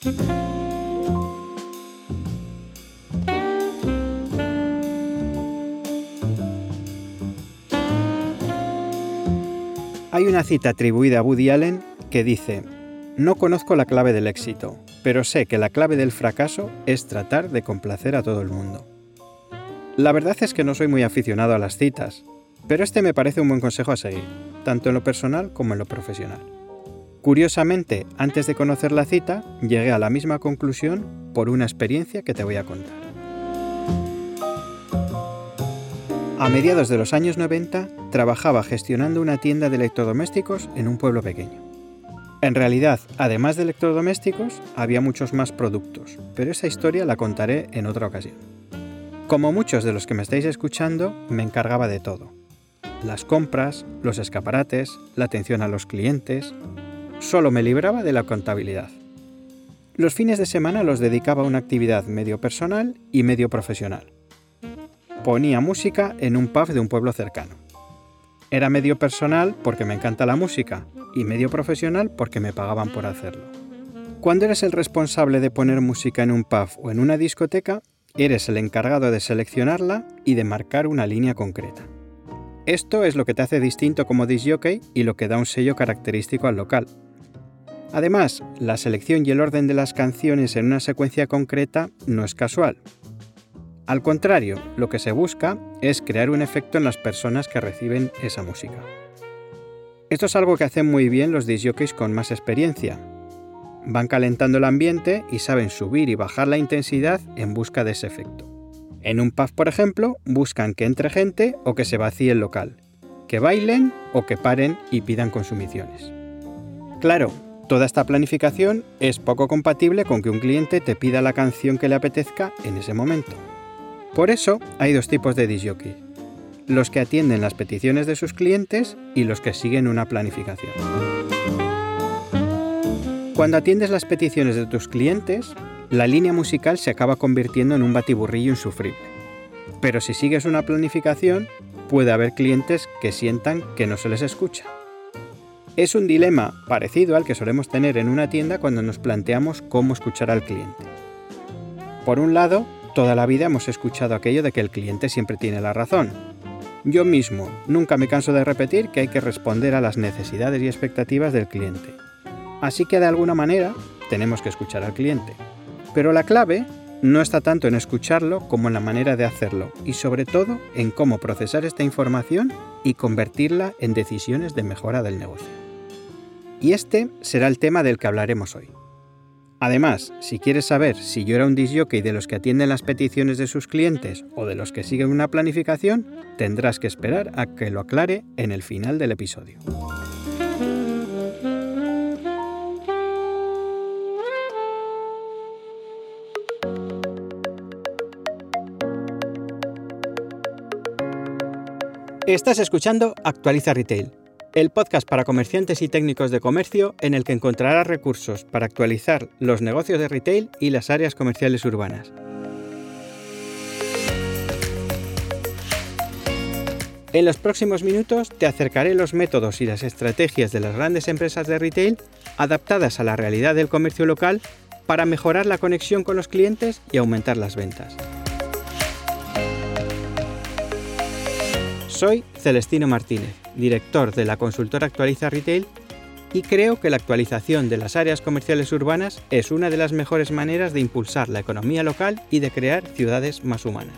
Hay una cita atribuida a Woody Allen que dice, no conozco la clave del éxito, pero sé que la clave del fracaso es tratar de complacer a todo el mundo. La verdad es que no soy muy aficionado a las citas, pero este me parece un buen consejo a seguir, tanto en lo personal como en lo profesional. Curiosamente, antes de conocer la cita, llegué a la misma conclusión por una experiencia que te voy a contar. A mediados de los años 90, trabajaba gestionando una tienda de electrodomésticos en un pueblo pequeño. En realidad, además de electrodomésticos, había muchos más productos, pero esa historia la contaré en otra ocasión. Como muchos de los que me estáis escuchando, me encargaba de todo. Las compras, los escaparates, la atención a los clientes, solo me libraba de la contabilidad. Los fines de semana los dedicaba a una actividad medio personal y medio profesional. Ponía música en un pub de un pueblo cercano. Era medio personal porque me encanta la música y medio profesional porque me pagaban por hacerlo. Cuando eres el responsable de poner música en un pub o en una discoteca, eres el encargado de seleccionarla y de marcar una línea concreta. Esto es lo que te hace distinto como disjockey y lo que da un sello característico al local, Además, la selección y el orden de las canciones en una secuencia concreta no es casual. Al contrario, lo que se busca es crear un efecto en las personas que reciben esa música. Esto es algo que hacen muy bien los disjockeys con más experiencia. Van calentando el ambiente y saben subir y bajar la intensidad en busca de ese efecto. En un pub, por ejemplo, buscan que entre gente o que se vacíe el local, que bailen o que paren y pidan consumiciones. Claro, Toda esta planificación es poco compatible con que un cliente te pida la canción que le apetezca en ese momento. Por eso hay dos tipos de disjockey. Los que atienden las peticiones de sus clientes y los que siguen una planificación. Cuando atiendes las peticiones de tus clientes, la línea musical se acaba convirtiendo en un batiburrillo insufrible. Pero si sigues una planificación, puede haber clientes que sientan que no se les escucha es un dilema parecido al que solemos tener en una tienda cuando nos planteamos cómo escuchar al cliente. Por un lado, toda la vida hemos escuchado aquello de que el cliente siempre tiene la razón. Yo mismo nunca me canso de repetir que hay que responder a las necesidades y expectativas del cliente. Así que de alguna manera tenemos que escuchar al cliente. Pero la clave no está tanto en escucharlo como en la manera de hacerlo y sobre todo en cómo procesar esta información y convertirla en decisiones de mejora del negocio. Y este será el tema del que hablaremos hoy. Además, si quieres saber si yo era un disjockey de los que atienden las peticiones de sus clientes o de los que siguen una planificación, tendrás que esperar a que lo aclare en el final del episodio. Estás escuchando Actualiza Retail, el podcast para comerciantes y técnicos de comercio en el que encontrarás recursos para actualizar los negocios de retail y las áreas comerciales urbanas. En los próximos minutos te acercaré los métodos y las estrategias de las grandes empresas de retail adaptadas a la realidad del comercio local para mejorar la conexión con los clientes y aumentar las ventas. Soy Celestino Martínez, director de la consultora Actualiza Retail y creo que la actualización de las áreas comerciales urbanas es una de las mejores maneras de impulsar la economía local y de crear ciudades más humanas.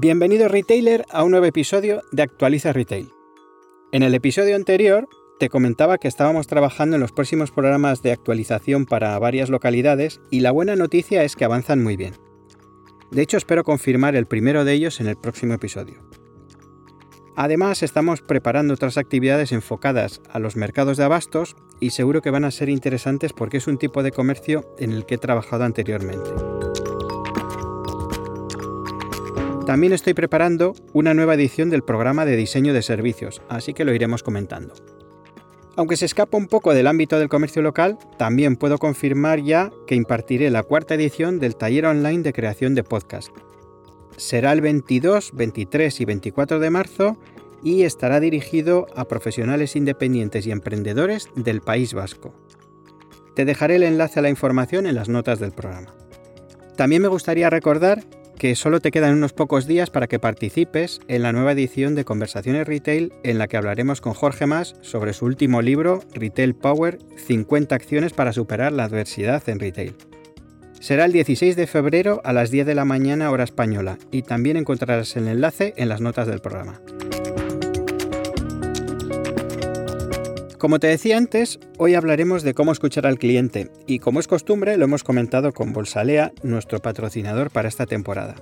Bienvenido retailer a un nuevo episodio de Actualiza Retail. En el episodio anterior Te comentaba que estábamos trabajando en los próximos programas de actualización para varias localidades y la buena noticia es que avanzan muy bien. De hecho, espero confirmar el primero de ellos en el próximo episodio. Además, estamos preparando otras actividades enfocadas a los mercados de abastos y seguro que van a ser interesantes porque es un tipo de comercio en el que he trabajado anteriormente. También estoy preparando una nueva edición del programa de diseño de servicios, así que lo iremos comentando. Aunque se escapa un poco del ámbito del comercio local, también puedo confirmar ya que impartiré la cuarta edición del taller online de creación de podcast. Será el 22, 23 y 24 de marzo y estará dirigido a profesionales independientes y emprendedores del País Vasco. Te dejaré el enlace a la información en las notas del programa. También me gustaría recordar que solo te quedan unos pocos días para que participes en la nueva edición de Conversaciones Retail en la que hablaremos con Jorge Mas sobre su último libro, Retail Power, 50 acciones para superar la adversidad en retail. Será el 16 de febrero a las 10 de la mañana hora española y también encontrarás el enlace en las notas del programa. Como te decía antes, hoy hablaremos de cómo escuchar al cliente y como es costumbre lo hemos comentado con Bolsalea, nuestro patrocinador para esta temporada.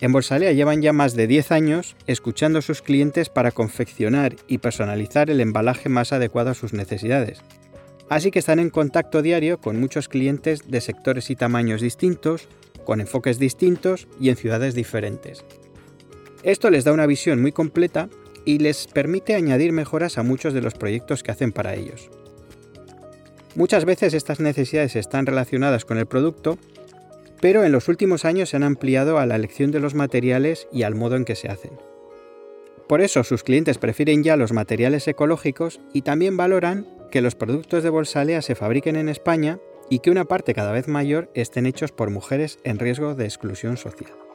En Bolsalea llevan ya más de 10 años escuchando a sus clientes para confeccionar y personalizar el embalaje más adecuado a sus necesidades. Así que están en contacto diario con muchos clientes de sectores y tamaños distintos, con enfoques distintos y en ciudades diferentes. Esto les da una visión muy completa y les permite añadir mejoras a muchos de los proyectos que hacen para ellos. Muchas veces estas necesidades están relacionadas con el producto, pero en los últimos años se han ampliado a la elección de los materiales y al modo en que se hacen. Por eso sus clientes prefieren ya los materiales ecológicos y también valoran que los productos de Bolsalea se fabriquen en España y que una parte cada vez mayor estén hechos por mujeres en riesgo de exclusión social.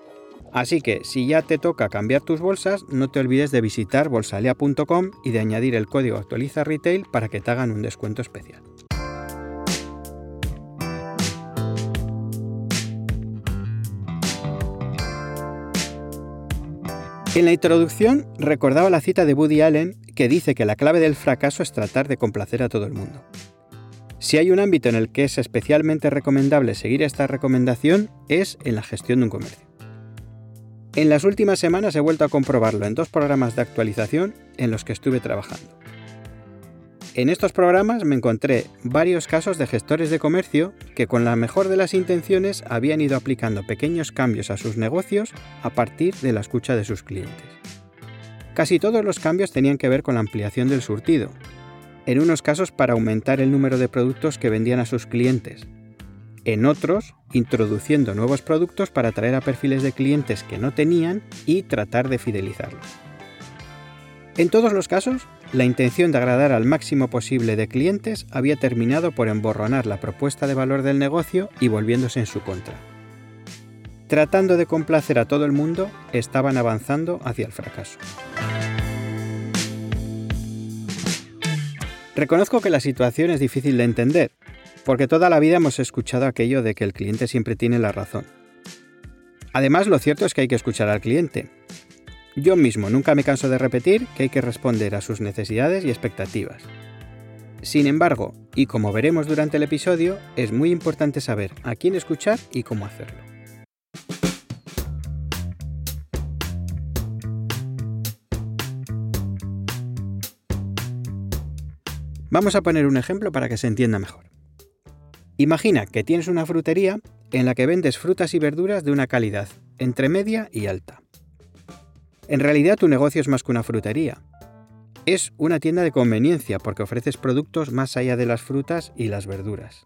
Así que si ya te toca cambiar tus bolsas, no te olvides de visitar bolsalea.com y de añadir el código actualiza retail para que te hagan un descuento especial. En la introducción recordaba la cita de Woody Allen que dice que la clave del fracaso es tratar de complacer a todo el mundo. Si hay un ámbito en el que es especialmente recomendable seguir esta recomendación es en la gestión de un comercio. En las últimas semanas he vuelto a comprobarlo en dos programas de actualización en los que estuve trabajando. En estos programas me encontré varios casos de gestores de comercio que con la mejor de las intenciones habían ido aplicando pequeños cambios a sus negocios a partir de la escucha de sus clientes. Casi todos los cambios tenían que ver con la ampliación del surtido, en unos casos para aumentar el número de productos que vendían a sus clientes, en otros introduciendo nuevos productos para atraer a perfiles de clientes que no tenían y tratar de fidelizarlos. En todos los casos, la intención de agradar al máximo posible de clientes había terminado por emborronar la propuesta de valor del negocio y volviéndose en su contra. Tratando de complacer a todo el mundo, estaban avanzando hacia el fracaso. Reconozco que la situación es difícil de entender, porque toda la vida hemos escuchado aquello de que el cliente siempre tiene la razón. Además, lo cierto es que hay que escuchar al cliente. Yo mismo nunca me canso de repetir que hay que responder a sus necesidades y expectativas. Sin embargo, y como veremos durante el episodio, es muy importante saber a quién escuchar y cómo hacerlo. Vamos a poner un ejemplo para que se entienda mejor. Imagina que tienes una frutería en la que vendes frutas y verduras de una calidad entre media y alta. En realidad tu negocio es más que una frutería. Es una tienda de conveniencia porque ofreces productos más allá de las frutas y las verduras.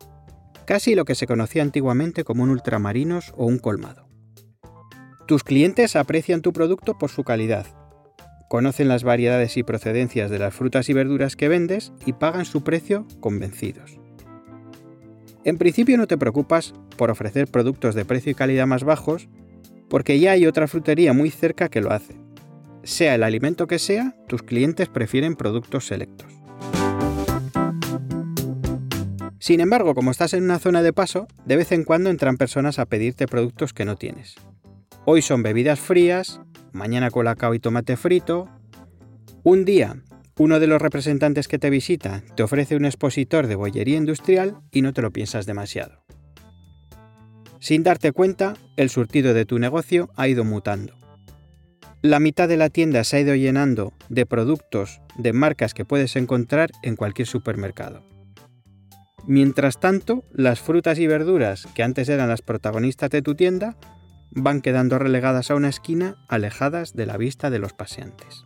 Casi lo que se conocía antiguamente como un ultramarinos o un colmado. Tus clientes aprecian tu producto por su calidad, conocen las variedades y procedencias de las frutas y verduras que vendes y pagan su precio convencidos. En principio no te preocupas por ofrecer productos de precio y calidad más bajos, porque ya hay otra frutería muy cerca que lo hace. Sea el alimento que sea, tus clientes prefieren productos selectos. Sin embargo, como estás en una zona de paso, de vez en cuando entran personas a pedirte productos que no tienes. Hoy son bebidas frías, mañana colacao y tomate frito. Un día Uno de los representantes que te visita te ofrece un expositor de bollería industrial y no te lo piensas demasiado. Sin darte cuenta, el surtido de tu negocio ha ido mutando. La mitad de la tienda se ha ido llenando de productos de marcas que puedes encontrar en cualquier supermercado. Mientras tanto, las frutas y verduras que antes eran las protagonistas de tu tienda van quedando relegadas a una esquina alejadas de la vista de los paseantes.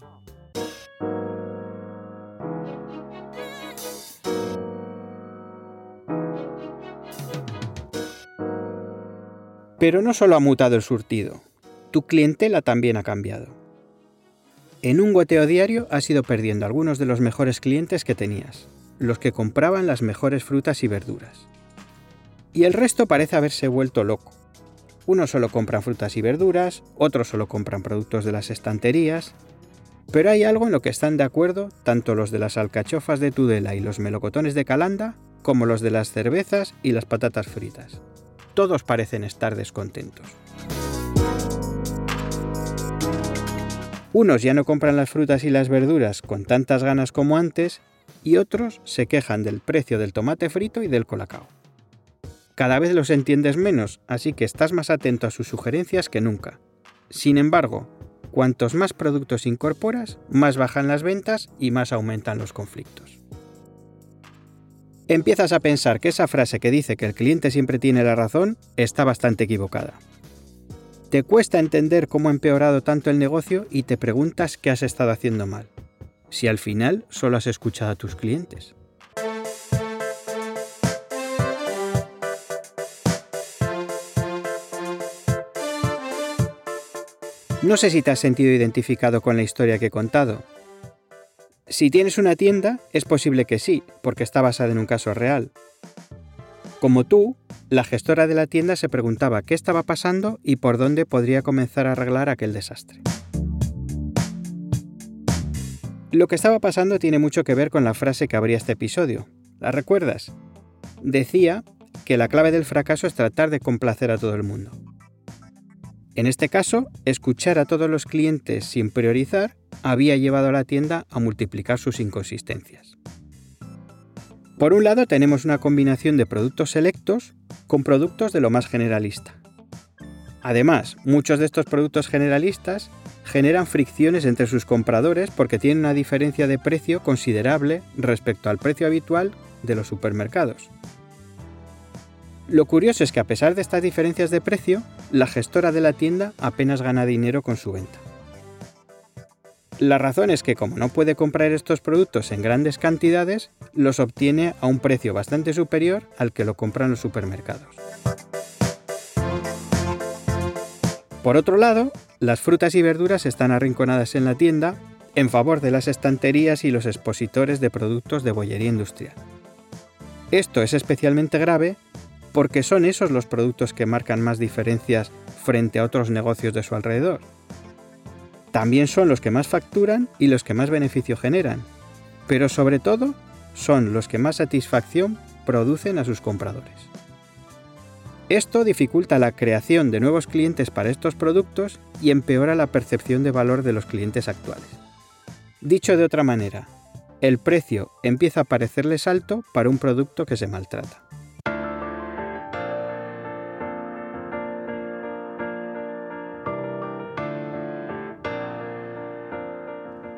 Pero no solo ha mutado el surtido, tu clientela también ha cambiado. En un goteo diario has ido perdiendo algunos de los mejores clientes que tenías, los que compraban las mejores frutas y verduras. Y el resto parece haberse vuelto loco. Unos solo compran frutas y verduras, otros solo compran productos de las estanterías, pero hay algo en lo que están de acuerdo tanto los de las alcachofas de Tudela y los melocotones de Calanda, como los de las cervezas y las patatas fritas todos parecen estar descontentos. Unos ya no compran las frutas y las verduras con tantas ganas como antes y otros se quejan del precio del tomate frito y del colacao. Cada vez los entiendes menos, así que estás más atento a sus sugerencias que nunca. Sin embargo, cuantos más productos incorporas, más bajan las ventas y más aumentan los conflictos empiezas a pensar que esa frase que dice que el cliente siempre tiene la razón está bastante equivocada. Te cuesta entender cómo ha empeorado tanto el negocio y te preguntas qué has estado haciendo mal, si al final solo has escuchado a tus clientes. No sé si te has sentido identificado con la historia que he contado, si tienes una tienda, es posible que sí, porque está basada en un caso real. Como tú, la gestora de la tienda se preguntaba qué estaba pasando y por dónde podría comenzar a arreglar aquel desastre. Lo que estaba pasando tiene mucho que ver con la frase que abría este episodio. ¿La recuerdas? Decía que la clave del fracaso es tratar de complacer a todo el mundo. En este caso, escuchar a todos los clientes sin priorizar había llevado a la tienda a multiplicar sus inconsistencias. Por un lado tenemos una combinación de productos selectos con productos de lo más generalista. Además, muchos de estos productos generalistas generan fricciones entre sus compradores porque tienen una diferencia de precio considerable respecto al precio habitual de los supermercados. Lo curioso es que a pesar de estas diferencias de precio, la gestora de la tienda apenas gana dinero con su venta. La razón es que como no puede comprar estos productos en grandes cantidades, los obtiene a un precio bastante superior al que lo compran los supermercados. Por otro lado, las frutas y verduras están arrinconadas en la tienda en favor de las estanterías y los expositores de productos de bollería industrial. Esto es especialmente grave porque son esos los productos que marcan más diferencias frente a otros negocios de su alrededor. También son los que más facturan y los que más beneficio generan, pero sobre todo son los que más satisfacción producen a sus compradores. Esto dificulta la creación de nuevos clientes para estos productos y empeora la percepción de valor de los clientes actuales. Dicho de otra manera, el precio empieza a parecerles alto para un producto que se maltrata.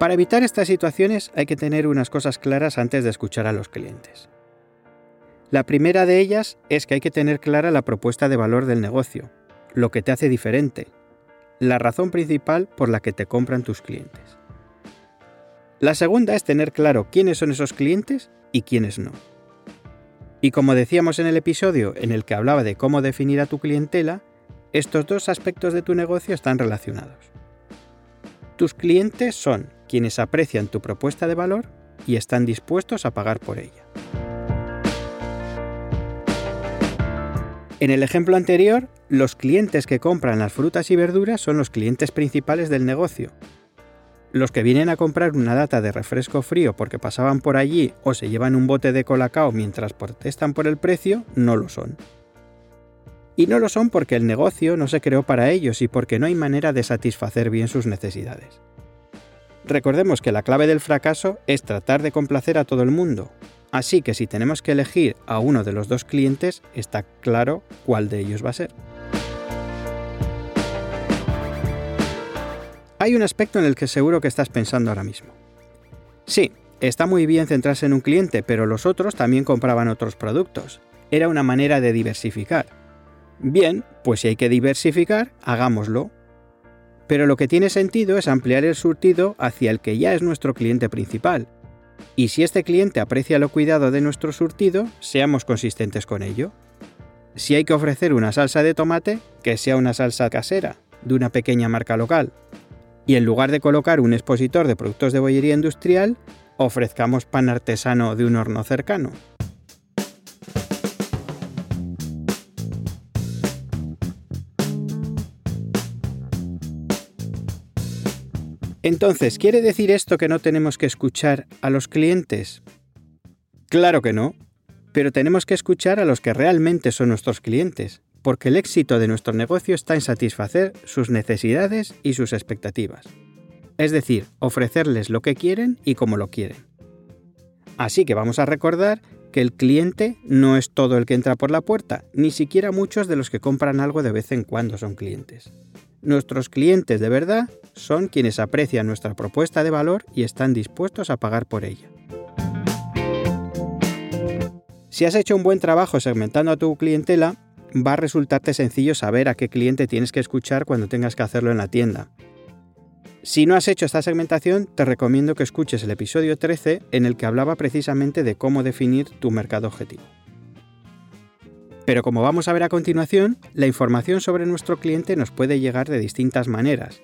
Para evitar estas situaciones hay que tener unas cosas claras antes de escuchar a los clientes. La primera de ellas es que hay que tener clara la propuesta de valor del negocio, lo que te hace diferente, la razón principal por la que te compran tus clientes. La segunda es tener claro quiénes son esos clientes y quiénes no. Y como decíamos en el episodio en el que hablaba de cómo definir a tu clientela, estos dos aspectos de tu negocio están relacionados. Tus clientes son quienes aprecian tu propuesta de valor y están dispuestos a pagar por ella. En el ejemplo anterior, los clientes que compran las frutas y verduras son los clientes principales del negocio. Los que vienen a comprar una data de refresco frío porque pasaban por allí o se llevan un bote de colacao mientras protestan por el precio, no lo son. Y no lo son porque el negocio no se creó para ellos y porque no hay manera de satisfacer bien sus necesidades. Recordemos que la clave del fracaso es tratar de complacer a todo el mundo, así que si tenemos que elegir a uno de los dos clientes, está claro cuál de ellos va a ser. Hay un aspecto en el que seguro que estás pensando ahora mismo. Sí, está muy bien centrarse en un cliente, pero los otros también compraban otros productos. Era una manera de diversificar. Bien, pues si hay que diversificar, hagámoslo, pero lo que tiene sentido es ampliar el surtido hacia el que ya es nuestro cliente principal. Y si este cliente aprecia lo cuidado de nuestro surtido, seamos consistentes con ello. Si hay que ofrecer una salsa de tomate, que sea una salsa casera, de una pequeña marca local. Y en lugar de colocar un expositor de productos de bollería industrial, ofrezcamos pan artesano de un horno cercano. Entonces, ¿quiere decir esto que no tenemos que escuchar a los clientes? Claro que no, pero tenemos que escuchar a los que realmente son nuestros clientes, porque el éxito de nuestro negocio está en satisfacer sus necesidades y sus expectativas. Es decir, ofrecerles lo que quieren y como lo quieren. Así que vamos a recordar que el cliente no es todo el que entra por la puerta, ni siquiera muchos de los que compran algo de vez en cuando son clientes. Nuestros clientes de verdad son quienes aprecian nuestra propuesta de valor y están dispuestos a pagar por ella. Si has hecho un buen trabajo segmentando a tu clientela, va a resultarte sencillo saber a qué cliente tienes que escuchar cuando tengas que hacerlo en la tienda. Si no has hecho esta segmentación, te recomiendo que escuches el episodio 13 en el que hablaba precisamente de cómo definir tu mercado objetivo. Pero como vamos a ver a continuación, la información sobre nuestro cliente nos puede llegar de distintas maneras.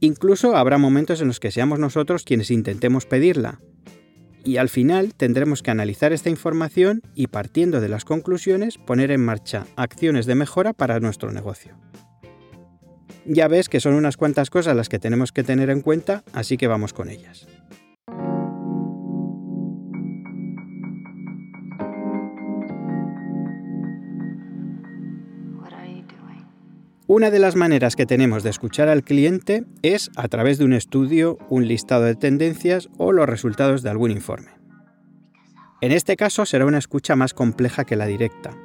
Incluso habrá momentos en los que seamos nosotros quienes intentemos pedirla. Y al final tendremos que analizar esta información y partiendo de las conclusiones poner en marcha acciones de mejora para nuestro negocio. Ya ves que son unas cuantas cosas las que tenemos que tener en cuenta, así que vamos con ellas. Una de las maneras que tenemos de escuchar al cliente es a través de un estudio, un listado de tendencias o los resultados de algún informe. En este caso será una escucha más compleja que la directa.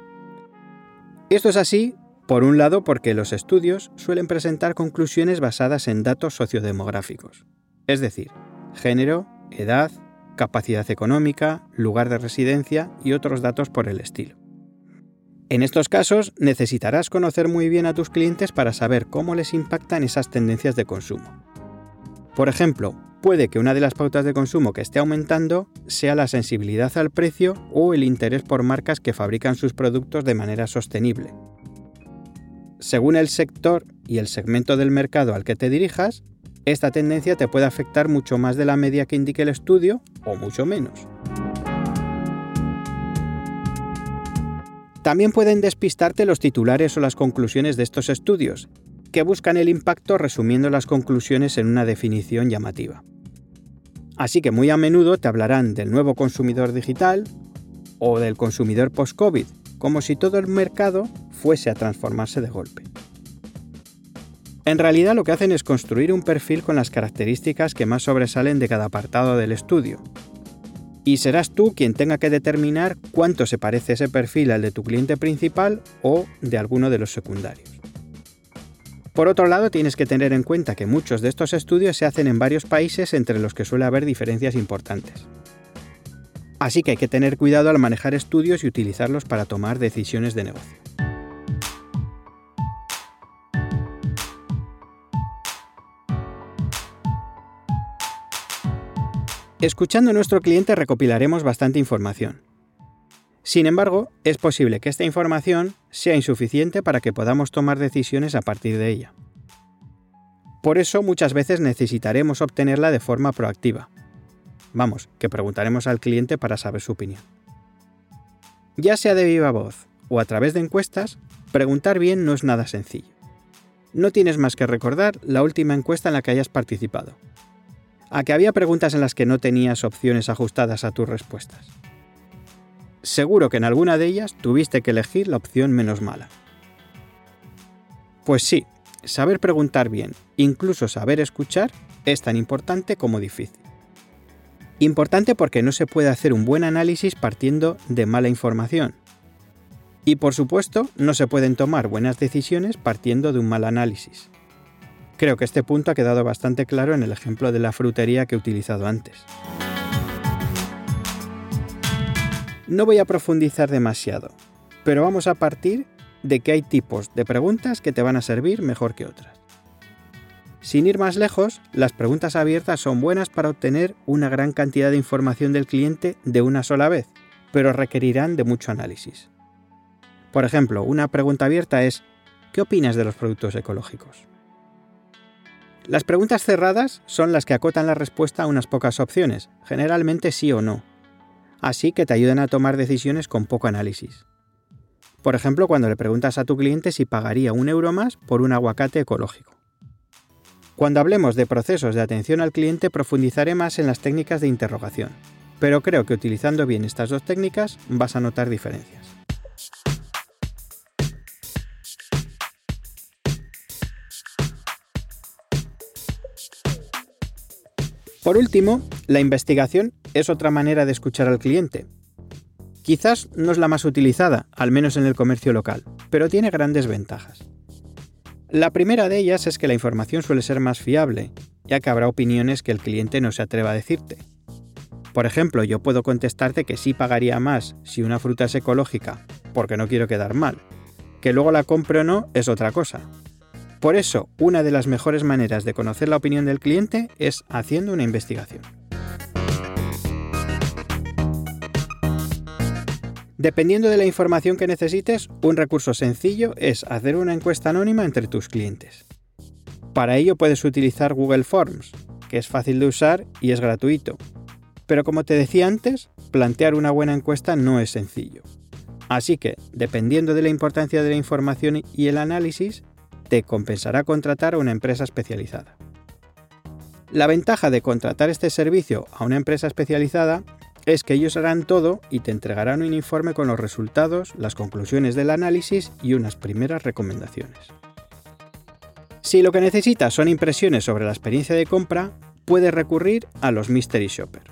Esto es así, por un lado, porque los estudios suelen presentar conclusiones basadas en datos sociodemográficos, es decir, género, edad, capacidad económica, lugar de residencia y otros datos por el estilo. En estos casos necesitarás conocer muy bien a tus clientes para saber cómo les impactan esas tendencias de consumo. Por ejemplo, puede que una de las pautas de consumo que esté aumentando sea la sensibilidad al precio o el interés por marcas que fabrican sus productos de manera sostenible. Según el sector y el segmento del mercado al que te dirijas, esta tendencia te puede afectar mucho más de la media que indique el estudio o mucho menos. También pueden despistarte los titulares o las conclusiones de estos estudios, que buscan el impacto resumiendo las conclusiones en una definición llamativa. Así que muy a menudo te hablarán del nuevo consumidor digital o del consumidor post-COVID, como si todo el mercado fuese a transformarse de golpe. En realidad lo que hacen es construir un perfil con las características que más sobresalen de cada apartado del estudio, y serás tú quien tenga que determinar cuánto se parece ese perfil al de tu cliente principal o de alguno de los secundarios. Por otro lado, tienes que tener en cuenta que muchos de estos estudios se hacen en varios países entre los que suele haber diferencias importantes. Así que hay que tener cuidado al manejar estudios y utilizarlos para tomar decisiones de negocio. Escuchando a nuestro cliente recopilaremos bastante información. Sin embargo, es posible que esta información sea insuficiente para que podamos tomar decisiones a partir de ella. Por eso muchas veces necesitaremos obtenerla de forma proactiva. Vamos, que preguntaremos al cliente para saber su opinión. Ya sea de viva voz o a través de encuestas, preguntar bien no es nada sencillo. No tienes más que recordar la última encuesta en la que hayas participado a que había preguntas en las que no tenías opciones ajustadas a tus respuestas. Seguro que en alguna de ellas tuviste que elegir la opción menos mala. Pues sí, saber preguntar bien, incluso saber escuchar, es tan importante como difícil. Importante porque no se puede hacer un buen análisis partiendo de mala información. Y por supuesto, no se pueden tomar buenas decisiones partiendo de un mal análisis. Creo que este punto ha quedado bastante claro en el ejemplo de la frutería que he utilizado antes. No voy a profundizar demasiado, pero vamos a partir de que hay tipos de preguntas que te van a servir mejor que otras. Sin ir más lejos, las preguntas abiertas son buenas para obtener una gran cantidad de información del cliente de una sola vez, pero requerirán de mucho análisis. Por ejemplo, una pregunta abierta es ¿qué opinas de los productos ecológicos? Las preguntas cerradas son las que acotan la respuesta a unas pocas opciones, generalmente sí o no, así que te ayudan a tomar decisiones con poco análisis. Por ejemplo, cuando le preguntas a tu cliente si pagaría un euro más por un aguacate ecológico. Cuando hablemos de procesos de atención al cliente profundizaré más en las técnicas de interrogación, pero creo que utilizando bien estas dos técnicas vas a notar diferencias. Por último, la investigación es otra manera de escuchar al cliente. Quizás no es la más utilizada, al menos en el comercio local, pero tiene grandes ventajas. La primera de ellas es que la información suele ser más fiable, ya que habrá opiniones que el cliente no se atreva a decirte. Por ejemplo, yo puedo contestarte que sí pagaría más si una fruta es ecológica, porque no quiero quedar mal. Que luego la compre o no es otra cosa. Por eso, una de las mejores maneras de conocer la opinión del cliente es haciendo una investigación. Dependiendo de la información que necesites, un recurso sencillo es hacer una encuesta anónima entre tus clientes. Para ello puedes utilizar Google Forms, que es fácil de usar y es gratuito. Pero como te decía antes, plantear una buena encuesta no es sencillo. Así que, dependiendo de la importancia de la información y el análisis, te compensará contratar a una empresa especializada. La ventaja de contratar este servicio a una empresa especializada es que ellos harán todo y te entregarán un informe con los resultados, las conclusiones del análisis y unas primeras recomendaciones. Si lo que necesitas son impresiones sobre la experiencia de compra, puedes recurrir a los Mystery Shopper.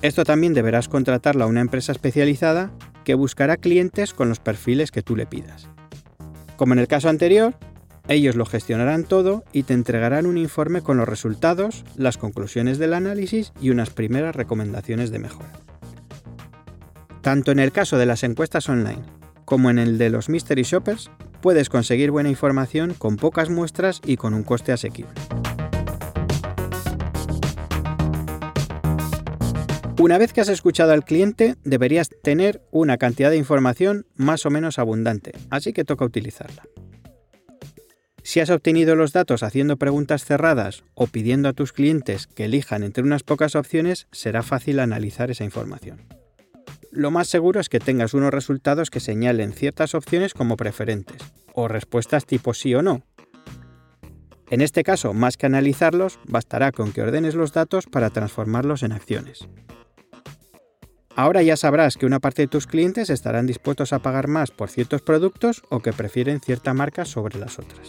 Esto también deberás contratarlo a una empresa especializada que buscará clientes con los perfiles que tú le pidas. Como en el caso anterior, ellos lo gestionarán todo y te entregarán un informe con los resultados, las conclusiones del análisis y unas primeras recomendaciones de mejora. Tanto en el caso de las encuestas online como en el de los Mystery Shoppers, puedes conseguir buena información con pocas muestras y con un coste asequible. Una vez que has escuchado al cliente, deberías tener una cantidad de información más o menos abundante, así que toca utilizarla. Si has obtenido los datos haciendo preguntas cerradas o pidiendo a tus clientes que elijan entre unas pocas opciones, será fácil analizar esa información. Lo más seguro es que tengas unos resultados que señalen ciertas opciones como preferentes, o respuestas tipo sí o no. En este caso, más que analizarlos, bastará con que ordenes los datos para transformarlos en acciones. Ahora ya sabrás que una parte de tus clientes estarán dispuestos a pagar más por ciertos productos o que prefieren cierta marca sobre las otras.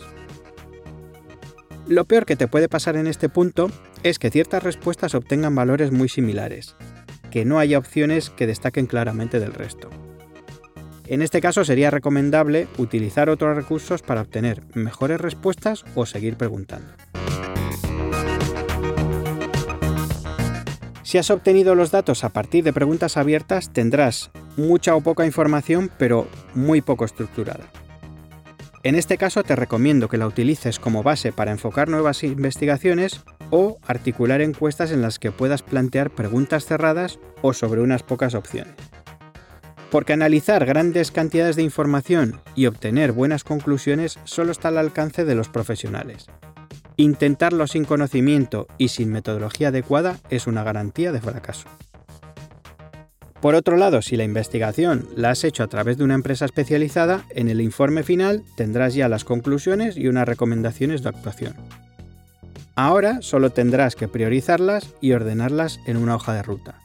Lo peor que te puede pasar en este punto es que ciertas respuestas obtengan valores muy similares, que no haya opciones que destaquen claramente del resto. En este caso sería recomendable utilizar otros recursos para obtener mejores respuestas o seguir preguntando. Si has obtenido los datos a partir de preguntas abiertas, tendrás mucha o poca información, pero muy poco estructurada. En este caso te recomiendo que la utilices como base para enfocar nuevas investigaciones o articular encuestas en las que puedas plantear preguntas cerradas o sobre unas pocas opciones. Porque analizar grandes cantidades de información y obtener buenas conclusiones solo está al alcance de los profesionales. Intentarlo sin conocimiento y sin metodología adecuada es una garantía de fracaso. Por otro lado, si la investigación la has hecho a través de una empresa especializada, en el informe final tendrás ya las conclusiones y unas recomendaciones de actuación. Ahora solo tendrás que priorizarlas y ordenarlas en una hoja de ruta.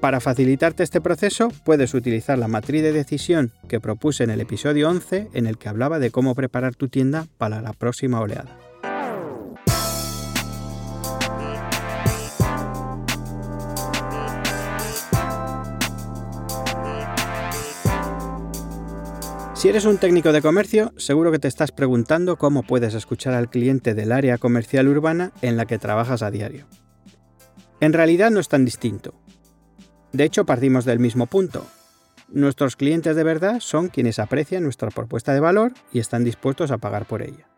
Para facilitarte este proceso, puedes utilizar la matriz de decisión que propuse en el episodio 11 en el que hablaba de cómo preparar tu tienda para la próxima oleada. Si eres un técnico de comercio, seguro que te estás preguntando cómo puedes escuchar al cliente del área comercial urbana en la que trabajas a diario. En realidad no es tan distinto. De hecho, partimos del mismo punto. Nuestros clientes de verdad son quienes aprecian nuestra propuesta de valor y están dispuestos a pagar por ella.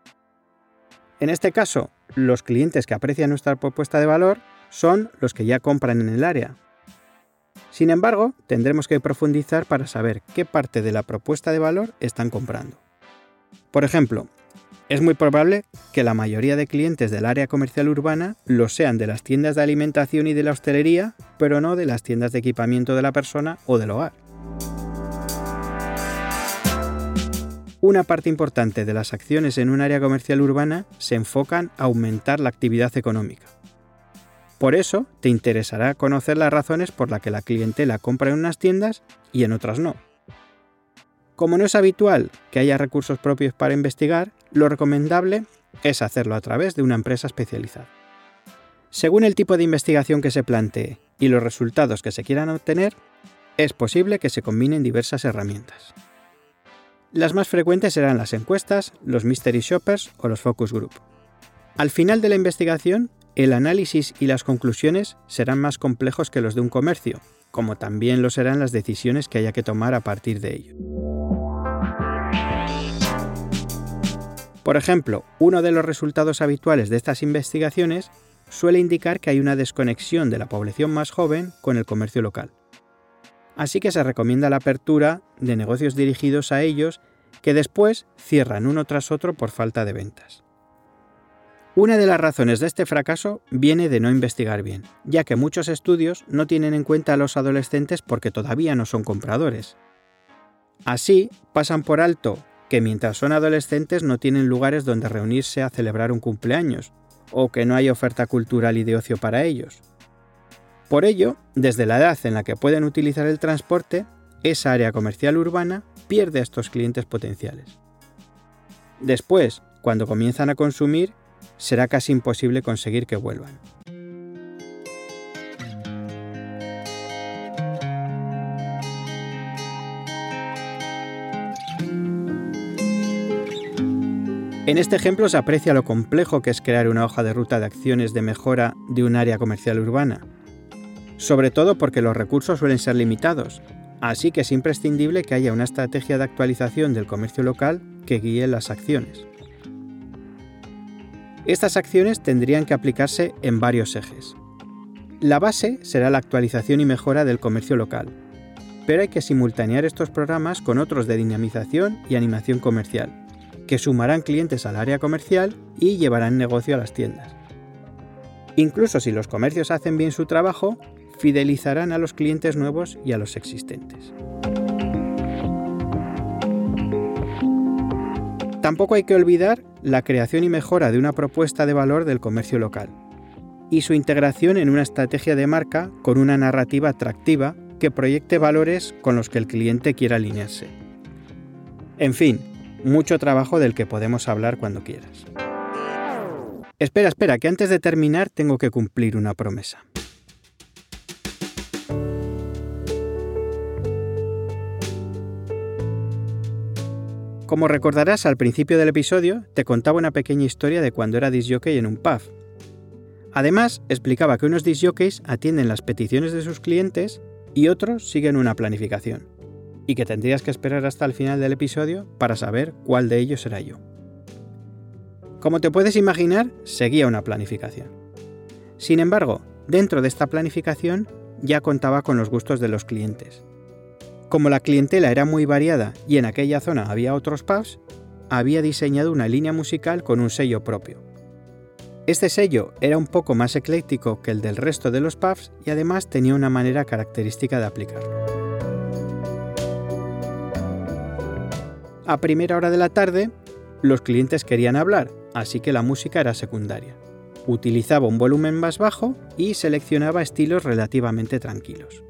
En este caso, los clientes que aprecian nuestra propuesta de valor son los que ya compran en el área, sin embargo, tendremos que profundizar para saber qué parte de la propuesta de valor están comprando. Por ejemplo, es muy probable que la mayoría de clientes del área comercial urbana lo sean de las tiendas de alimentación y de la hostelería, pero no de las tiendas de equipamiento de la persona o del hogar. Una parte importante de las acciones en un área comercial urbana se enfocan a aumentar la actividad económica. Por eso te interesará conocer las razones por las que la clientela compra en unas tiendas y en otras no. Como no es habitual que haya recursos propios para investigar, lo recomendable es hacerlo a través de una empresa especializada. Según el tipo de investigación que se plantee y los resultados que se quieran obtener, es posible que se combinen diversas herramientas. Las más frecuentes serán las encuestas, los mystery shoppers o los focus group. Al final de la investigación el análisis y las conclusiones serán más complejos que los de un comercio, como también lo serán las decisiones que haya que tomar a partir de ello. Por ejemplo, uno de los resultados habituales de estas investigaciones suele indicar que hay una desconexión de la población más joven con el comercio local. Así que se recomienda la apertura de negocios dirigidos a ellos que después cierran uno tras otro por falta de ventas. Una de las razones de este fracaso viene de no investigar bien, ya que muchos estudios no tienen en cuenta a los adolescentes porque todavía no son compradores. Así, pasan por alto que mientras son adolescentes no tienen lugares donde reunirse a celebrar un cumpleaños, o que no hay oferta cultural y de ocio para ellos. Por ello, desde la edad en la que pueden utilizar el transporte, esa área comercial urbana pierde a estos clientes potenciales. Después, cuando comienzan a consumir, será casi imposible conseguir que vuelvan. En este ejemplo se aprecia lo complejo que es crear una hoja de ruta de acciones de mejora de un área comercial urbana, sobre todo porque los recursos suelen ser limitados, así que es imprescindible que haya una estrategia de actualización del comercio local que guíe las acciones. Estas acciones tendrían que aplicarse en varios ejes. La base será la actualización y mejora del comercio local, pero hay que simultanear estos programas con otros de dinamización y animación comercial, que sumarán clientes al área comercial y llevarán negocio a las tiendas. Incluso si los comercios hacen bien su trabajo, fidelizarán a los clientes nuevos y a los existentes. Tampoco hay que olvidar la creación y mejora de una propuesta de valor del comercio local y su integración en una estrategia de marca con una narrativa atractiva que proyecte valores con los que el cliente quiera alinearse. En fin, mucho trabajo del que podemos hablar cuando quieras. Espera, espera, que antes de terminar tengo que cumplir una promesa. Como recordarás al principio del episodio, te contaba una pequeña historia de cuando era disjockey en un pub. Además, explicaba que unos disjockeys atienden las peticiones de sus clientes y otros siguen una planificación, y que tendrías que esperar hasta el final del episodio para saber cuál de ellos era yo. Como te puedes imaginar, seguía una planificación. Sin embargo, dentro de esta planificación ya contaba con los gustos de los clientes, como la clientela era muy variada y en aquella zona había otros pubs, había diseñado una línea musical con un sello propio. Este sello era un poco más ecléctico que el del resto de los pubs y además tenía una manera característica de aplicarlo. A primera hora de la tarde, los clientes querían hablar, así que la música era secundaria. Utilizaba un volumen más bajo y seleccionaba estilos relativamente tranquilos.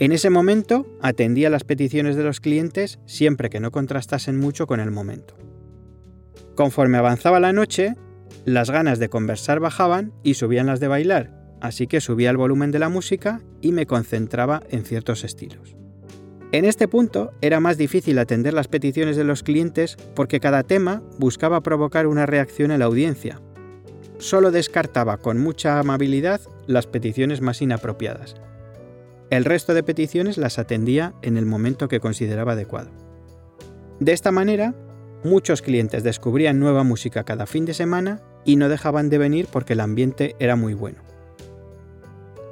En ese momento atendía las peticiones de los clientes siempre que no contrastasen mucho con el momento. Conforme avanzaba la noche, las ganas de conversar bajaban y subían las de bailar, así que subía el volumen de la música y me concentraba en ciertos estilos. En este punto era más difícil atender las peticiones de los clientes porque cada tema buscaba provocar una reacción en la audiencia. Solo descartaba con mucha amabilidad las peticiones más inapropiadas. El resto de peticiones las atendía en el momento que consideraba adecuado. De esta manera, muchos clientes descubrían nueva música cada fin de semana y no dejaban de venir porque el ambiente era muy bueno.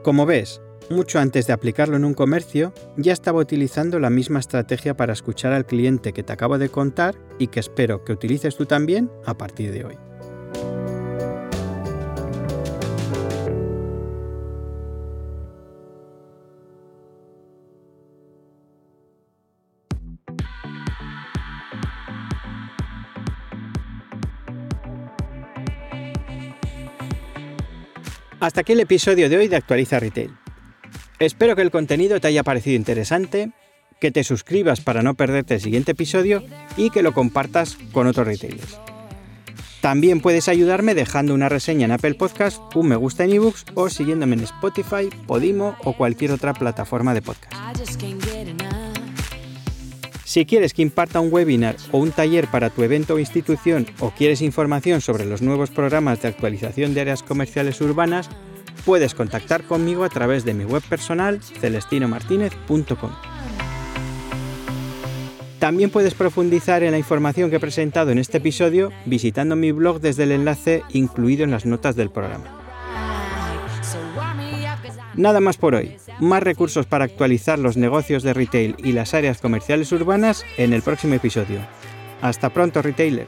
Como ves, mucho antes de aplicarlo en un comercio, ya estaba utilizando la misma estrategia para escuchar al cliente que te acabo de contar y que espero que utilices tú también a partir de hoy. Hasta aquí el episodio de hoy de Actualiza Retail. Espero que el contenido te haya parecido interesante, que te suscribas para no perderte el siguiente episodio y que lo compartas con otros retailers. También puedes ayudarme dejando una reseña en Apple Podcast, un me gusta en ebooks o siguiéndome en Spotify, Podimo o cualquier otra plataforma de podcast. Si quieres que imparta un webinar o un taller para tu evento o institución o quieres información sobre los nuevos programas de actualización de áreas comerciales urbanas, puedes contactar conmigo a través de mi web personal celestinomartinez.com. También puedes profundizar en la información que he presentado en este episodio visitando mi blog desde el enlace incluido en las notas del programa. Nada más por hoy. Más recursos para actualizar los negocios de retail y las áreas comerciales urbanas en el próximo episodio. Hasta pronto, retailer.